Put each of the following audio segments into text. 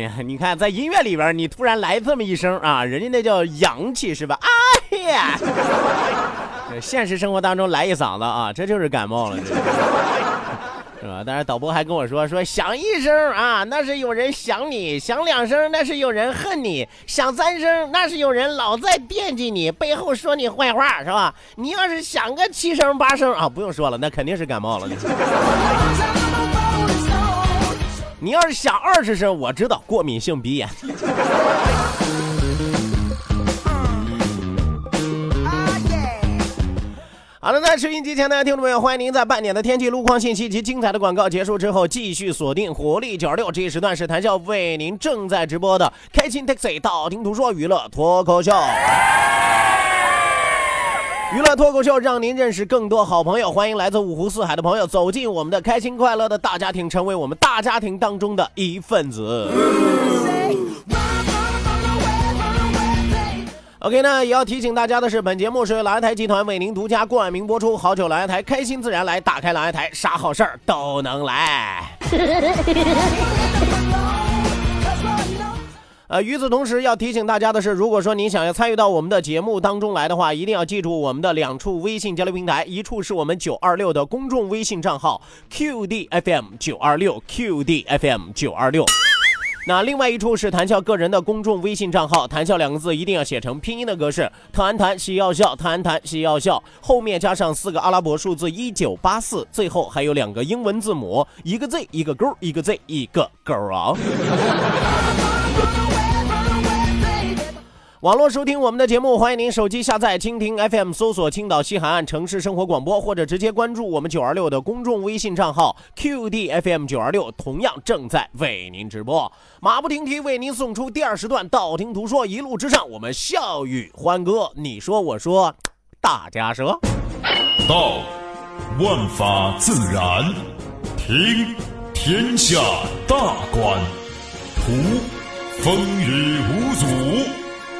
呀呀，你看在音乐里边，你突然来这么一声啊，人家那叫洋气是吧？哎呀，现实生活当中来一嗓子啊，这就是感冒了，是 是吧？但是导播还跟我说说响一声啊，那是有人想你；响两声，那是有人恨你；响三声，那是有人老在惦记你，背后说你坏话，是吧？你要是响个七声八声啊，不用说了，那肯定是感冒了。你要是响二十声，我知道过敏性鼻炎。好了，在收音机前的听众朋友，欢迎您在半点的天气、路况信息及精彩的广告结束之后，继续锁定活力九十六这一时段是谈笑为您正在直播的开心 Taxi 道听途说娱乐脱口秀。娱乐脱口秀让您认识更多好朋友，欢迎来自五湖四海的朋友走进我们的开心快乐的大家庭，成为我们大家庭当中的一份子。OK 那，也要提醒大家的是，本节目是由蓝台集团为您独家冠名播出。好酒蓝台，开心自然来，打开蓝台，啥好事儿都能来。呃，与此同时，要提醒大家的是，如果说您想要参与到我们的节目当中来的话，一定要记住我们的两处微信交流平台，一处是我们九二六的公众微信账号 QDFM 九二六 QDFM 九二六。那另外一处是谈笑个人的公众微信账号，谈笑两个字一定要写成拼音的格式，谈谈喜要笑，谈谈喜要笑，后面加上四个阿拉伯数字一九八四，最后还有两个英文字母，一个 Z 一个勾，一个 Z 一个勾啊。网络收听我们的节目，欢迎您手机下载蜻蜓 FM，搜索青岛西海岸城市生活广播，或者直接关注我们九二六的公众微信账号 QDFM 九二六，同样正在为您直播。马不停蹄为您送出第二时段，道听途说，一路之上，我们笑语欢歌，你说我说，大家说。道，万法自然；听，天下大观；图，风雨无阻；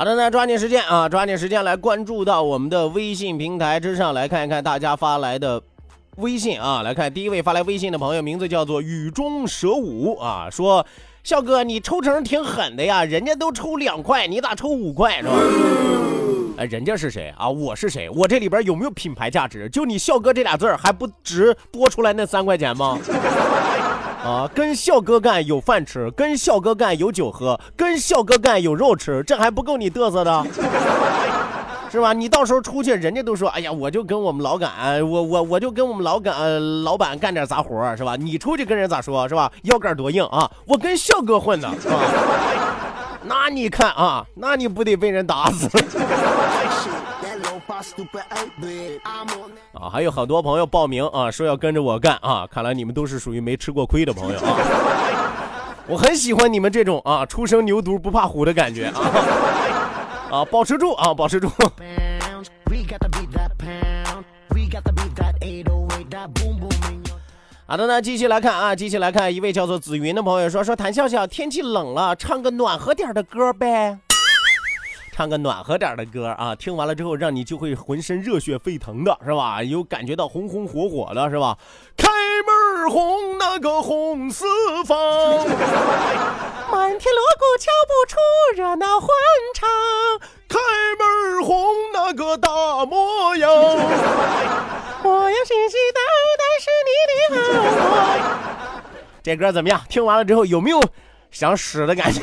好的，那抓紧时间啊，抓紧时间来关注到我们的微信平台之上，来看一看大家发来的微信啊。来看第一位发来微信的朋友，名字叫做雨中蛇舞啊，说笑哥你抽成挺狠的呀，人家都抽两块，你咋抽五块是吧？哎，人家是谁啊？我是谁？我这里边有没有品牌价值？就你笑哥这俩字儿还不值多出来那三块钱吗？啊，跟笑哥干有饭吃，跟笑哥干有酒喝，跟笑哥干有肉吃，这还不够你嘚瑟的，是吧？你到时候出去，人家都说，哎呀，我就跟我们老板，我我我就跟我们老板、老板干点杂活，是吧？你出去跟人咋说，是吧？腰杆多硬啊！我跟笑哥混呢，是吧？那你看啊，那你不得被人打死？啊，还有很多朋友报名啊，说要跟着我干啊，看来你们都是属于没吃过亏的朋友啊。我很喜欢你们这种啊，初生牛犊不怕虎的感觉啊，啊，保持住啊，保持住。好的那，继续来看啊，继续来看，一位叫做紫云的朋友说说谭笑笑，天气冷了，唱个暖和点的歌呗。唱个暖和点的歌啊，听完了之后让你就会浑身热血沸腾的，是吧？有感觉到红红火火的，是吧？开门红，那个红四方，满天锣鼓敲不出热闹欢唱。开门红，那个大模样，我要信誓旦旦是你的好。这歌怎么样？听完了之后有没有想使的感觉？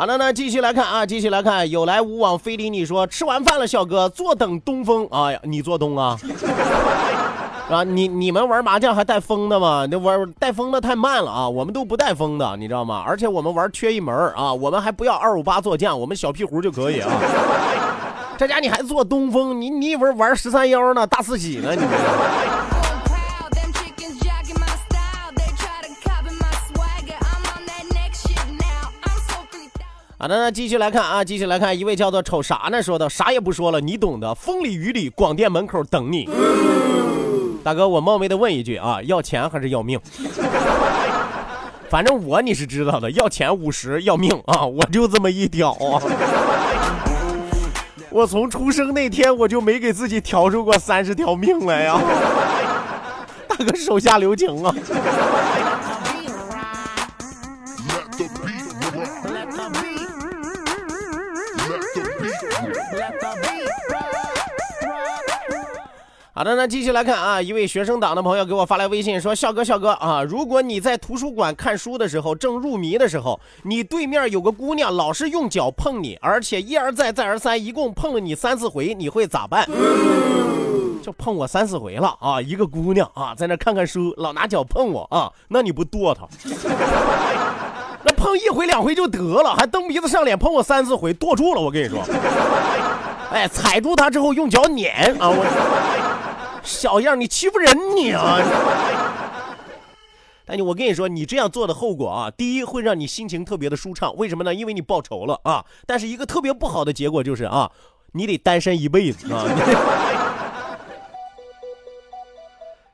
好了，那继续来看啊，继续来看，有来无往非礼你说吃完饭了，小哥坐等东风。哎呀，你做东啊？啊，你你们玩麻将还带风的吗？那玩带风的太慢了啊，我们都不带风的，你知道吗？而且我们玩缺一门啊，我们还不要二五八做将，我们小屁胡就可以啊。这家你还坐东风？你你以为玩十三幺呢？大四喜呢？你？好的，那继续来看啊，继续来看，一位叫做瞅啥呢？说的啥也不说了，你懂的。风里雨里，广电门口等你。大哥，我冒昧的问一句啊，要钱还是要命？反正我你是知道的，要钱五十，要命啊！我就这么一屌啊。我从出生那天我就没给自己调出过三十条命来呀。大哥手下留情啊。好的，那继续来看啊，一位学生党的朋友给我发来微信说：“笑哥，笑哥啊，如果你在图书馆看书的时候正入迷的时候，你对面有个姑娘老是用脚碰你，而且一而再再而三，一共碰了你三四回，你会咋办？就碰我三四回了啊！一个姑娘啊，在那看看书，老拿脚碰我啊，那你不剁她？那碰一回两回就得了，还蹬鼻子上脸碰我三四回，剁住了！我跟你说，哎，踩住她之后用脚撵啊，我。”小样，你欺负人你啊！但你我跟你说，你这样做的后果啊，第一会让你心情特别的舒畅，为什么呢？因为你报仇了啊！但是一个特别不好的结果就是啊，你得单身一辈子啊！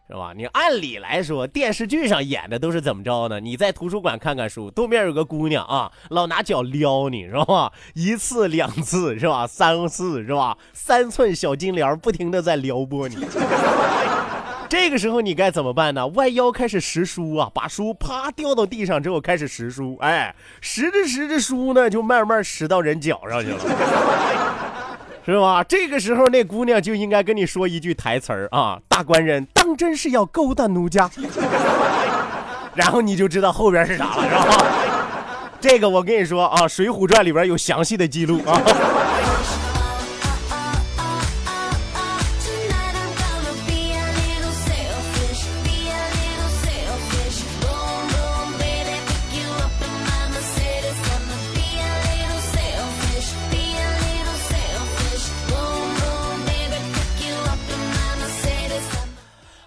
是吧？你按理来说，电视剧上演的都是怎么着呢？你在图书馆看看书，对面有个姑娘啊，老拿脚撩你，是吧？一次两次是吧？三次是吧？三寸小金莲不停的在撩拨你。这个时候你该怎么办呢？弯腰开始拾书啊，把书啪掉到地上之后开始拾书，哎，拾着拾着书呢，就慢慢拾到人脚上去了。是吧？这个时候那姑娘就应该跟你说一句台词儿啊，大官人当真是要勾搭奴家，然后你就知道后边是啥了，是吧？这个我跟你说啊，《水浒传》里边有详细的记录啊。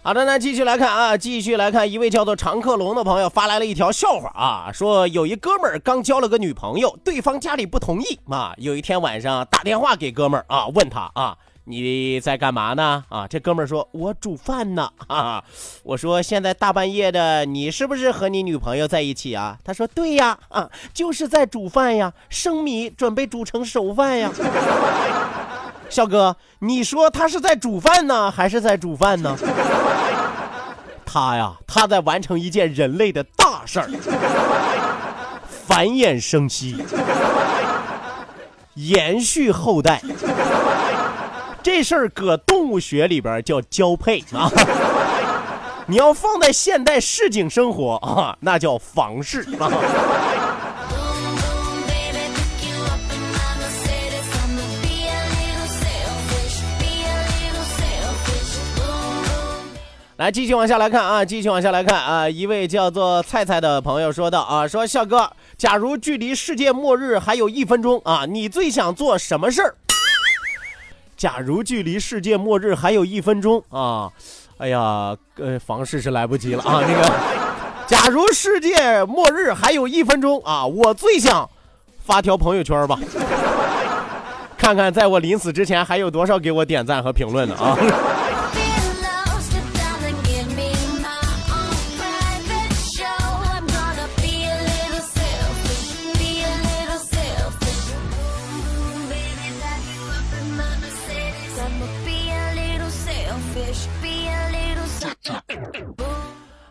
好的，那继续来看啊，继续来看，一位叫做常克龙的朋友发来了一条笑话啊，说有一哥们儿刚交了个女朋友，对方家里不同意啊，有一天晚上打电话给哥们儿啊，问他啊，你在干嘛呢？啊，这哥们儿说，我煮饭呢。啊，我说现在大半夜的，你是不是和你女朋友在一起啊？他说对呀，啊，就是在煮饭呀，生米准备煮成熟饭呀。笑哥，你说他是在煮饭呢，还是在煮饭呢？他呀，他在完成一件人类的大事儿，繁衍生息，延续后代。这事儿搁动物学里边叫交配啊，你要放在现代市井生活啊，那叫房事啊。来，继续往下来看啊，继续往下来看啊。一位叫做菜菜的朋友说道啊，说笑哥，假如距离世界末日还有一分钟啊，你最想做什么事儿？假如距离世界末日还有一分钟啊，哎呀，呃，房事是来不及了啊。那个，假如世界末日还有一分钟啊，我最想发条朋友圈吧，看看在我临死之前还有多少给我点赞和评论的啊。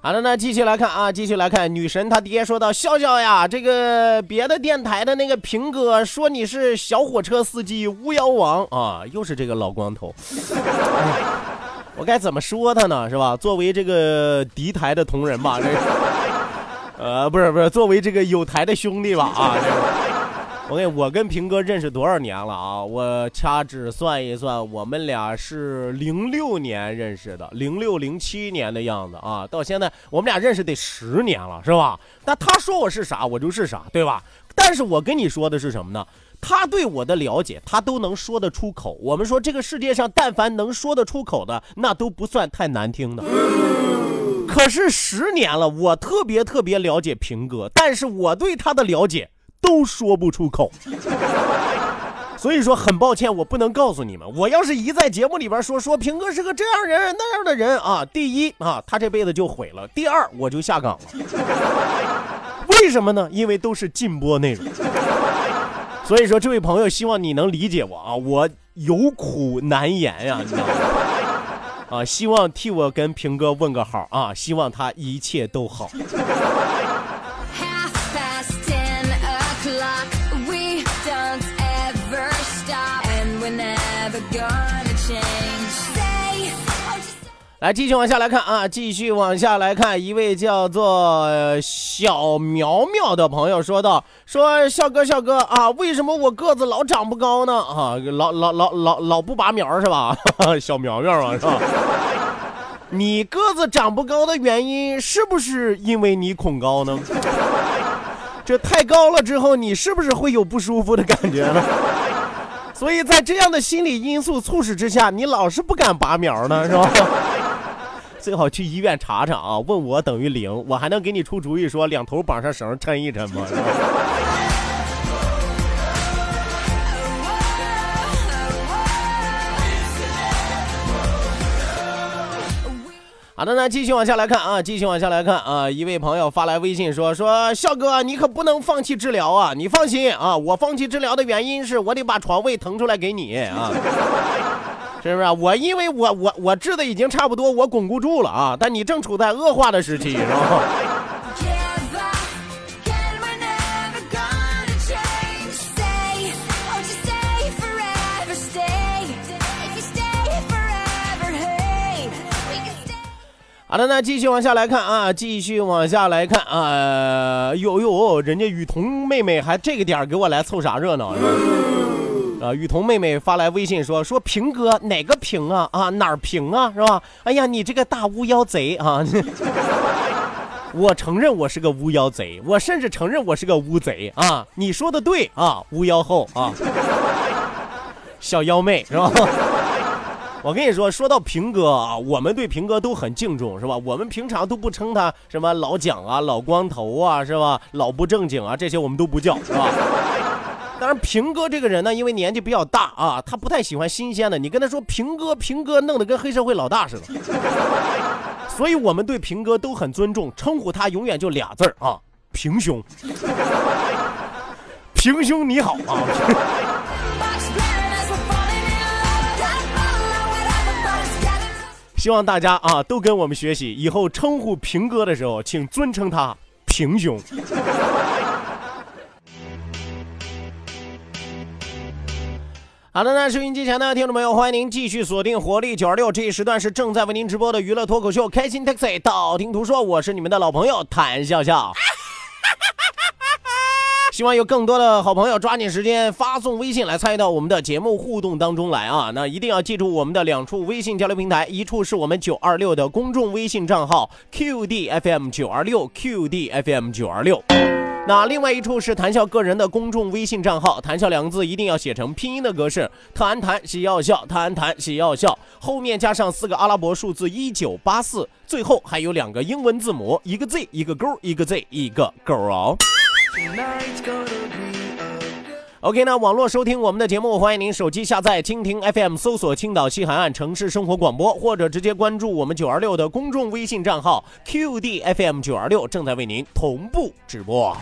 好的，那继续来看啊，继续来看，女神她爹说道：“笑笑呀，这个别的电台的那个平哥说你是小火车司机巫妖王啊，又是这个老光头，我该怎么说他呢？是吧？作为这个敌台的同仁吧，这个，呃，不是不是，作为这个有台的兄弟吧啊。”这个 我跟我跟平哥认识多少年了啊？我掐指算一算，我们俩是零六年认识的，零六零七年的样子啊。到现在我们俩认识得十年了，是吧？那他说我是啥，我就是啥，对吧？但是我跟你说的是什么呢？他对我的了解，他都能说得出口。我们说这个世界上，但凡能说得出口的，那都不算太难听的。可是十年了，我特别特别了解平哥，但是我对他的了解。都说不出口，所以说很抱歉，我不能告诉你们。我要是一在节目里边说说平哥是个这样人那样的人啊，第一啊，他这辈子就毁了；第二，我就下岗了。为什么呢？因为都是禁播内容。所以说，这位朋友，希望你能理解我啊，我有苦难言呀，你知道吗？啊，希望替我跟平哥问个好啊，希望他一切都好。来，继续往下来看啊！继续往下来看，一位叫做小苗苗的朋友说道：“说笑哥，笑哥啊，为什么我个子老长不高呢？啊，老老老老老不拔苗是吧？小苗苗啊，是吧？你个子长不高的原因是不是因为你恐高呢？这太高了之后，你是不是会有不舒服的感觉呢？所以在这样的心理因素促使之下，你老是不敢拔苗呢，是吧？”最好去医院查查啊！问我等于零，我还能给你出主意，说两头绑上绳抻一抻吗？好的，那继续往下来看啊，继续往下来看啊！一位朋友发来微信说：“说笑哥，你可不能放弃治疗啊！你放心啊，我放弃治疗的原因是我得把床位腾出来给你啊。”是不是我因为我我我治的已经差不多，我巩固住了啊！但你正处在恶化的时期，是吧？好的，那继续往下来看啊，继续往下来看啊！呦呦，人家雨桐妹妹还这个点给我来凑啥热闹？是吧？啊，雨桐妹妹发来微信说：“说平哥哪个平啊？啊哪儿平啊？是吧？哎呀，你这个大巫妖贼啊！我承认我是个巫妖贼，我甚至承认我是个巫贼啊！你说的对啊，巫妖后啊，小妖妹是吧？我跟你说，说到平哥啊，我们对平哥都很敬重，是吧？我们平常都不称他什么老蒋啊、老光头啊，是吧？老不正经啊，这些我们都不叫，是吧？” 当然，平哥这个人呢，因为年纪比较大啊，他不太喜欢新鲜的。你跟他说平哥，平哥弄得跟黑社会老大似的。所以我们对平哥都很尊重，称呼他永远就俩字儿啊，平兄。平兄你好啊！希望大家啊都跟我们学习，以后称呼平哥的时候，请尊称他平兄。好的，那收音机前的听众朋友，欢迎您继续锁定活力九二六这一时段是正在为您直播的娱乐脱口秀《开心 Taxi》，道听途说，我是你们的老朋友谭笑笑。希望有更多的好朋友抓紧时间发送微信来参与到我们的节目互动当中来啊！那一定要记住我们的两处微信交流平台，一处是我们九二六的公众微信账号 QDFM 九二六 QDFM 九二六。那另外一处是谈笑个人的公众微信账号，谈笑两个字一定要写成拼音的格式，谈谈喜要笑，谈谈喜要笑，后面加上四个阿拉伯数字一九八四，最后还有两个英文字母，一个 Z 一个勾，一个 Z 一个勾哦。OK，那网络收听我们的节目，欢迎您手机下载蜻蜓 FM，搜索青岛西海岸城市生活广播，或者直接关注我们九二六的公众微信账号 QDFM 九二六，正在为您同步直播。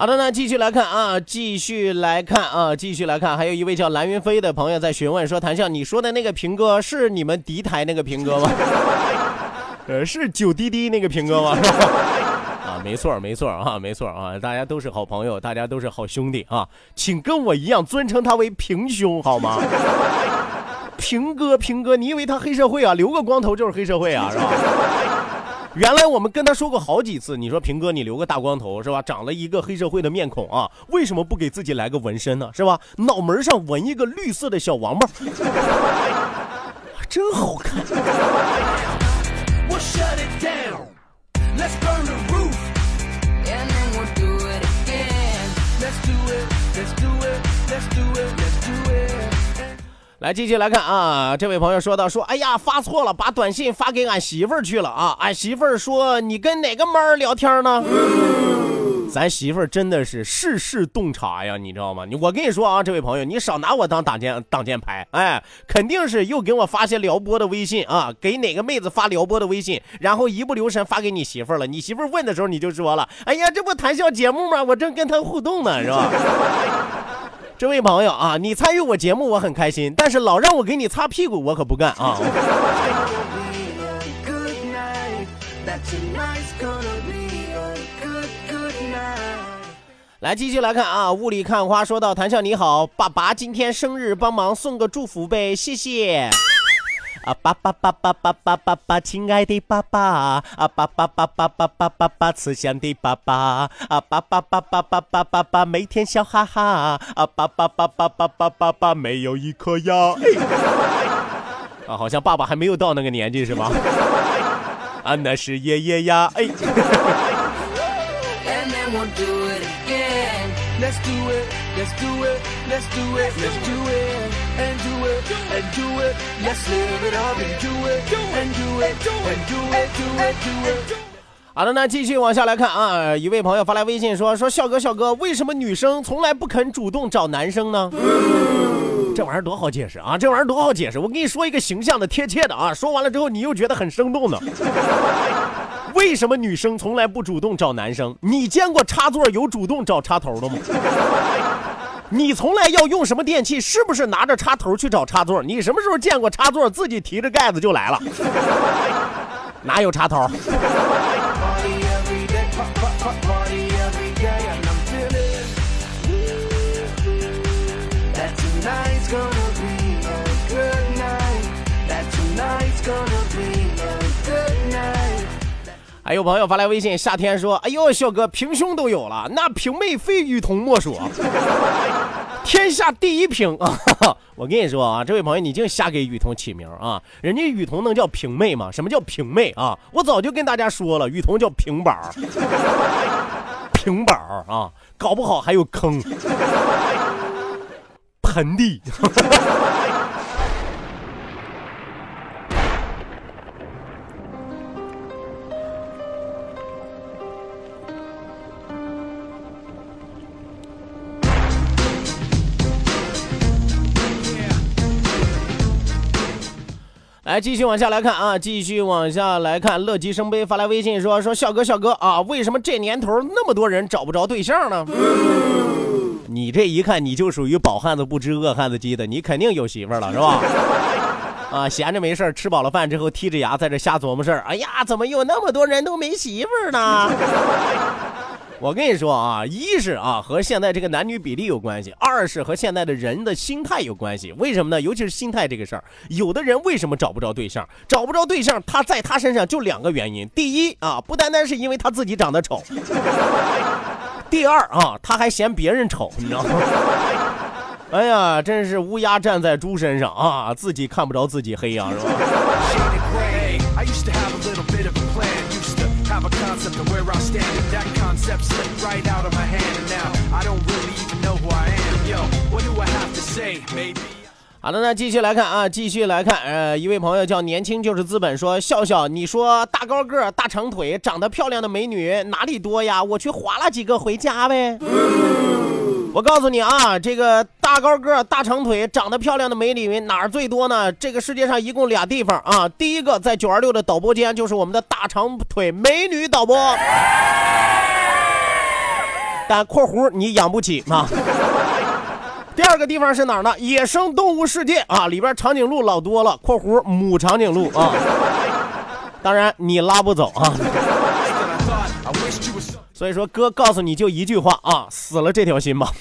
好的那，继续来看啊，继续来看啊，继续来看，还有一位叫蓝云飞的朋友在询问说：“谭笑，你说的那个平哥是你们敌台那个平哥吗？呃，是九滴滴那个平哥吗？啊，没错，没错啊，没错啊，大家都是好朋友，大家都是好兄弟啊，请跟我一样尊称他为平兄好吗？平哥，平哥，你以为他黑社会啊？留个光头就是黑社会啊，是吧？”原来我们跟他说过好几次，你说平哥你留个大光头是吧？长了一个黑社会的面孔啊，为什么不给自己来个纹身呢？是吧？脑门上纹一个绿色的小王八，真好看。来，继续来看啊！这位朋友说到说，哎呀，发错了，把短信发给俺媳妇儿去了啊！俺媳妇儿说，你跟哪个妹儿聊天呢？咱媳妇儿真的是事事洞察呀，你知道吗？你我跟你说啊，这位朋友，你少拿我当挡箭挡箭牌，哎，肯定是又给我发些撩拨的微信啊，给哪个妹子发撩拨的微信，然后一不留神发给你媳妇儿了。你媳妇儿问的时候，你就说了，哎呀，这不谈笑节目吗？我正跟她互动呢，是吧？这位朋友啊，你参与我节目我很开心，但是老让我给你擦屁股我可不干啊！来继续来看啊，雾里看花说到谈笑你好，爸爸今天生日，帮忙送个祝福呗，谢谢。啊，爸爸爸爸爸爸爸爸，亲爱的爸爸啊，爸爸爸爸爸爸爸爸，慈祥的爸爸啊，爸爸爸爸爸爸爸爸，每天笑哈哈啊，爸爸爸爸爸爸爸爸，没有一颗牙。啊，好像爸爸还没有到那个年纪是吧？啊，那是爷爷呀，哎。好的，那继续往下来看啊，一位朋友发来微信说：“说笑哥，笑哥，为什么女生从来不肯主动找男生呢？”这玩意儿多好解释啊！这玩意儿多好解释！我跟你说一个形象的、贴切的啊，说完了之后你又觉得很生动的。为什么女生从来不主动找男生？你见过插座有主动找插头的吗？你从来要用什么电器？是不是拿着插头去找插座？你什么时候见过插座自己提着盖子就来了？哪有插头？还有朋友发来微信，夏天说：“哎呦，小哥平胸都有了，那平妹非雨桐莫属，天下第一平啊！” 我跟你说啊，这位朋友，你净瞎给雨桐起名啊！人家雨桐能叫平妹吗？什么叫平妹啊？我早就跟大家说了，雨桐叫平宝，平宝啊，搞不好还有坑，盆地。来，继续往下来看啊，继续往下来看。乐极生悲发来微信说：“说笑哥，笑哥啊，为什么这年头那么多人找不着对象呢？你这一看你就属于饱汉子不知饿汉子饥的，你肯定有媳妇了是吧？啊，闲着没事吃饱了饭之后剔着牙在这瞎琢磨事儿。哎呀，怎么有那么多人都没媳妇呢？我跟你说啊，一是啊和现在这个男女比例有关系，二是和现在的人的心态有关系。为什么呢？尤其是心态这个事儿，有的人为什么找不着对象？找不着对象，他在他身上就两个原因。第一啊，不单单是因为他自己长得丑；第二啊，他还嫌别人丑，你知道吗？哎呀，真是乌鸦站在猪身上啊，自己看不着自己黑呀，是吧？To where I stand. And that concept slipped right out of my hand. And now I don't really even know who I am. Yo, what do I have to say? Maybe. 好的，那继续来看啊，继续来看，呃，一位朋友叫年轻就是资本说，笑笑，你说大高个、大长腿、长得漂亮的美女哪里多呀？我去划拉几个回家呗。我告诉你啊，这个大高个、大长腿、长得漂亮的美女哪儿最多呢？这个世界上一共俩地方啊，第一个在九二六的导播间，就是我们的大长腿美女导播，但（括弧）你养不起啊。第二个地方是哪儿呢？野生动物世界啊，里边长颈鹿老多了（括弧母长颈鹿啊）。当然你拉不走啊。所以说哥告诉你就一句话啊死了这条心吧。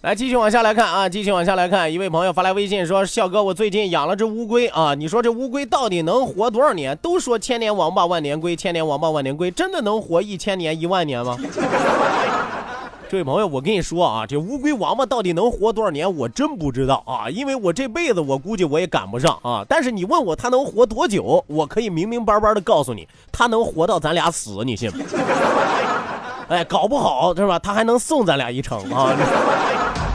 来继续往下来看啊继续往下来看一位朋友发来微信说笑哥我最近养了只乌龟啊你说这乌龟到底能活多少年？都说千年王八万年龟千年王八万年龟真的能活一千年一万年吗？这位朋友，我跟你说啊，这乌龟王八到底能活多少年，我真不知道啊，因为我这辈子我估计我也赶不上啊。但是你问我它能活多久，我可以明明白白的告诉你，它能活到咱俩死，你信吗？哎，搞不好是吧？它还能送咱俩一程啊。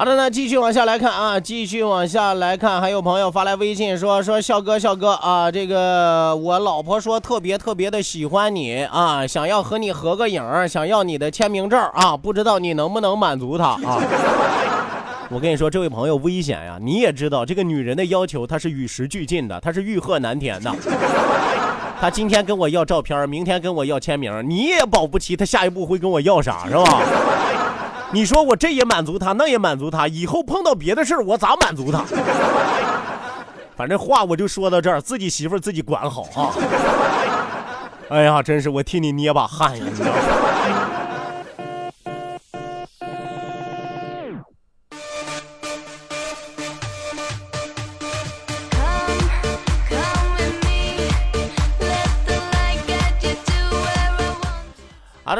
好的，那继续往下来看啊，继续往下来看，还有朋友发来微信说说笑哥笑哥啊，这个我老婆说特别特别的喜欢你啊，想要和你合个影，想要你的签名照啊，不知道你能不能满足她啊？我跟你说，这位朋友危险呀！你也知道，这个女人的要求她是与时俱进的，她是欲壑难填的。她今天跟我要照片，明天跟我要签名，你也保不齐她下一步会跟我要啥，是吧？你说我这也满足他，那也满足他，以后碰到别的事儿，我咋满足他？反正话我就说到这儿，自己媳妇儿自己管好啊。哎呀，真是我替你捏把汗呀，你知道吗？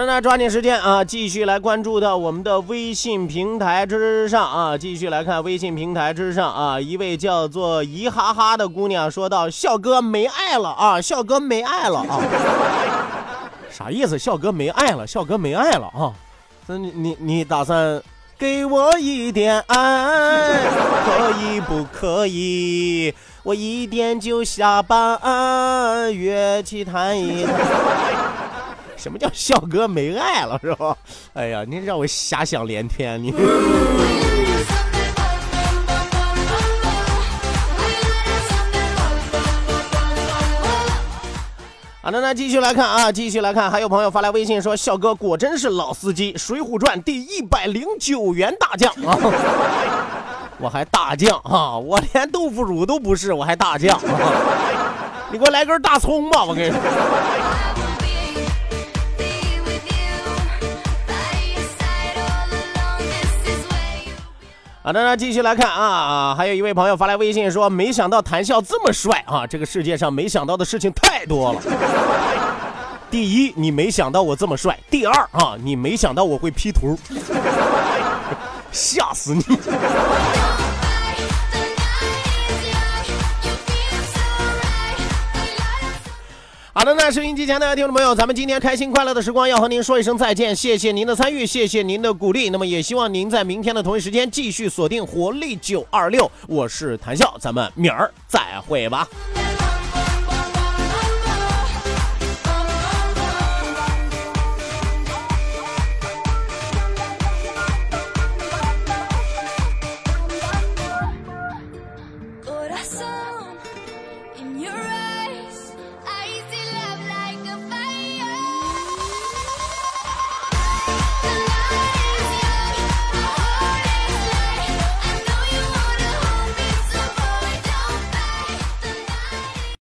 那抓紧时间啊，继续来关注到我们的微信平台之上啊，继续来看微信平台之上啊，一位叫做姨哈哈的姑娘说道：“笑哥没爱了啊，笑哥没爱了啊。”啥意思？笑哥没爱了，笑哥没爱了啊？那你你你打算给我一点爱，可以不可以？我一点就下班，约起谈一谈。什么叫笑哥没爱了是吧？哎呀，你让我遐想连天，你。好的，那继续来看啊，继续来看，还有朋友发来微信说，笑哥果真是老司机，《水浒传》第一百零九员大将啊！我还大将啊，我连豆腐乳都不是，我还大将啊！你给我来根大葱吧，我跟你说。好的，那继续来看啊，还有一位朋友发来微信说，没想到谈笑这么帅啊！这个世界上没想到的事情太多了。第一，你没想到我这么帅；第二啊，你没想到我会 P 图，吓死你！好的，那收音机前的听众朋友，咱们今天开心快乐的时光要和您说一声再见，谢谢您的参与，谢谢您的鼓励。那么也希望您在明天的同一时间继续锁定活力九二六，我是谭笑，咱们明儿再会吧。